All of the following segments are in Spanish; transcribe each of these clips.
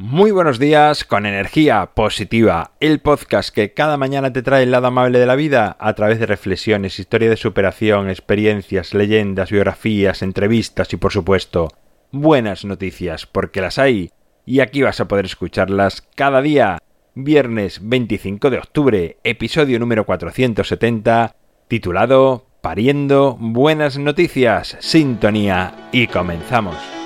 Muy buenos días con energía positiva, el podcast que cada mañana te trae el lado amable de la vida a través de reflexiones, historia de superación, experiencias, leyendas, biografías, entrevistas y por supuesto buenas noticias, porque las hay y aquí vas a poder escucharlas cada día. Viernes 25 de octubre, episodio número 470, titulado Pariendo Buenas Noticias, Sintonía y comenzamos.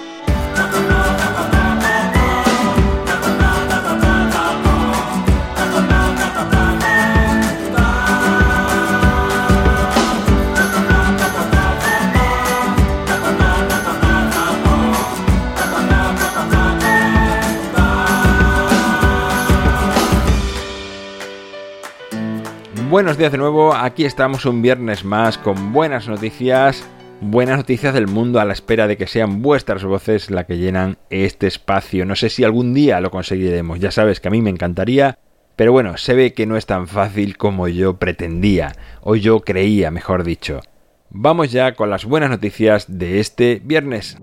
Buenos días de nuevo, aquí estamos un viernes más con buenas noticias, buenas noticias del mundo a la espera de que sean vuestras voces las que llenan este espacio. No sé si algún día lo conseguiremos, ya sabes que a mí me encantaría, pero bueno, se ve que no es tan fácil como yo pretendía, o yo creía, mejor dicho. Vamos ya con las buenas noticias de este viernes.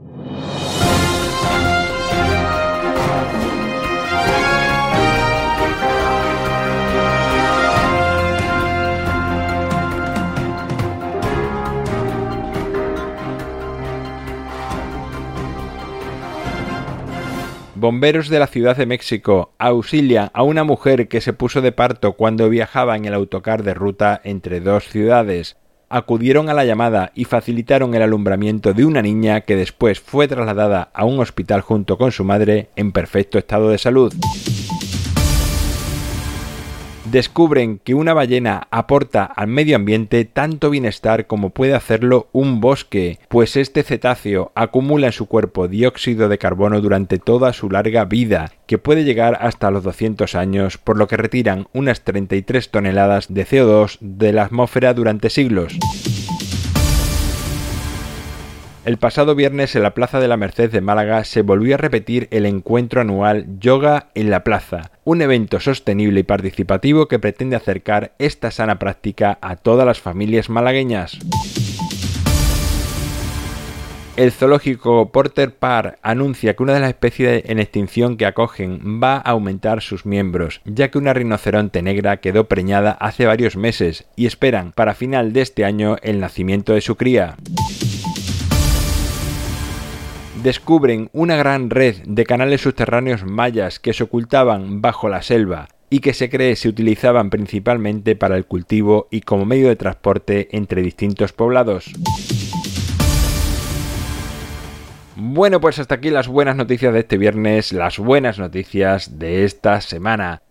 Bomberos de la Ciudad de México auxilian a una mujer que se puso de parto cuando viajaba en el autocar de ruta entre dos ciudades. Acudieron a la llamada y facilitaron el alumbramiento de una niña que después fue trasladada a un hospital junto con su madre en perfecto estado de salud descubren que una ballena aporta al medio ambiente tanto bienestar como puede hacerlo un bosque, pues este cetáceo acumula en su cuerpo dióxido de carbono durante toda su larga vida, que puede llegar hasta los 200 años, por lo que retiran unas 33 toneladas de CO2 de la atmósfera durante siglos. El pasado viernes en la Plaza de la Merced de Málaga se volvió a repetir el encuentro anual Yoga en la Plaza, un evento sostenible y participativo que pretende acercar esta sana práctica a todas las familias malagueñas. El zoológico Porter Park anuncia que una de las especies en extinción que acogen va a aumentar sus miembros, ya que una rinoceronte negra quedó preñada hace varios meses y esperan para final de este año el nacimiento de su cría descubren una gran red de canales subterráneos mayas que se ocultaban bajo la selva y que se cree se utilizaban principalmente para el cultivo y como medio de transporte entre distintos poblados. Bueno, pues hasta aquí las buenas noticias de este viernes, las buenas noticias de esta semana.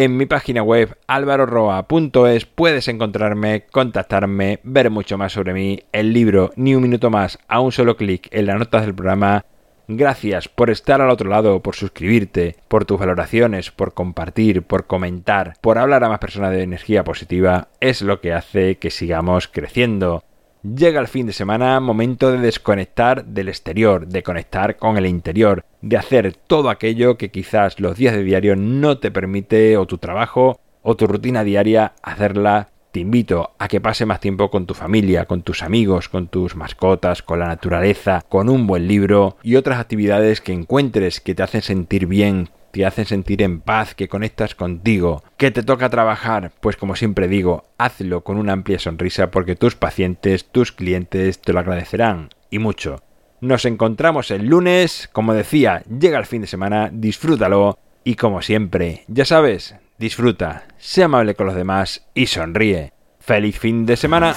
En mi página web alvaroroa.es puedes encontrarme, contactarme, ver mucho más sobre mí, el libro Ni un minuto más a un solo clic en las notas del programa. Gracias por estar al otro lado, por suscribirte, por tus valoraciones, por compartir, por comentar, por hablar a más personas de energía positiva. Es lo que hace que sigamos creciendo. Llega el fin de semana, momento de desconectar del exterior, de conectar con el interior, de hacer todo aquello que quizás los días de diario no te permite o tu trabajo o tu rutina diaria hacerla. Te invito a que pase más tiempo con tu familia, con tus amigos, con tus mascotas, con la naturaleza, con un buen libro y otras actividades que encuentres que te hacen sentir bien, te hacen sentir en paz, que conectas contigo, que te toca trabajar, pues como siempre digo, hazlo con una amplia sonrisa porque tus pacientes, tus clientes te lo agradecerán y mucho. Nos encontramos el lunes, como decía, llega el fin de semana, disfrútalo y como siempre, ya sabes, disfruta, sea amable con los demás y sonríe. ¡Feliz fin de semana!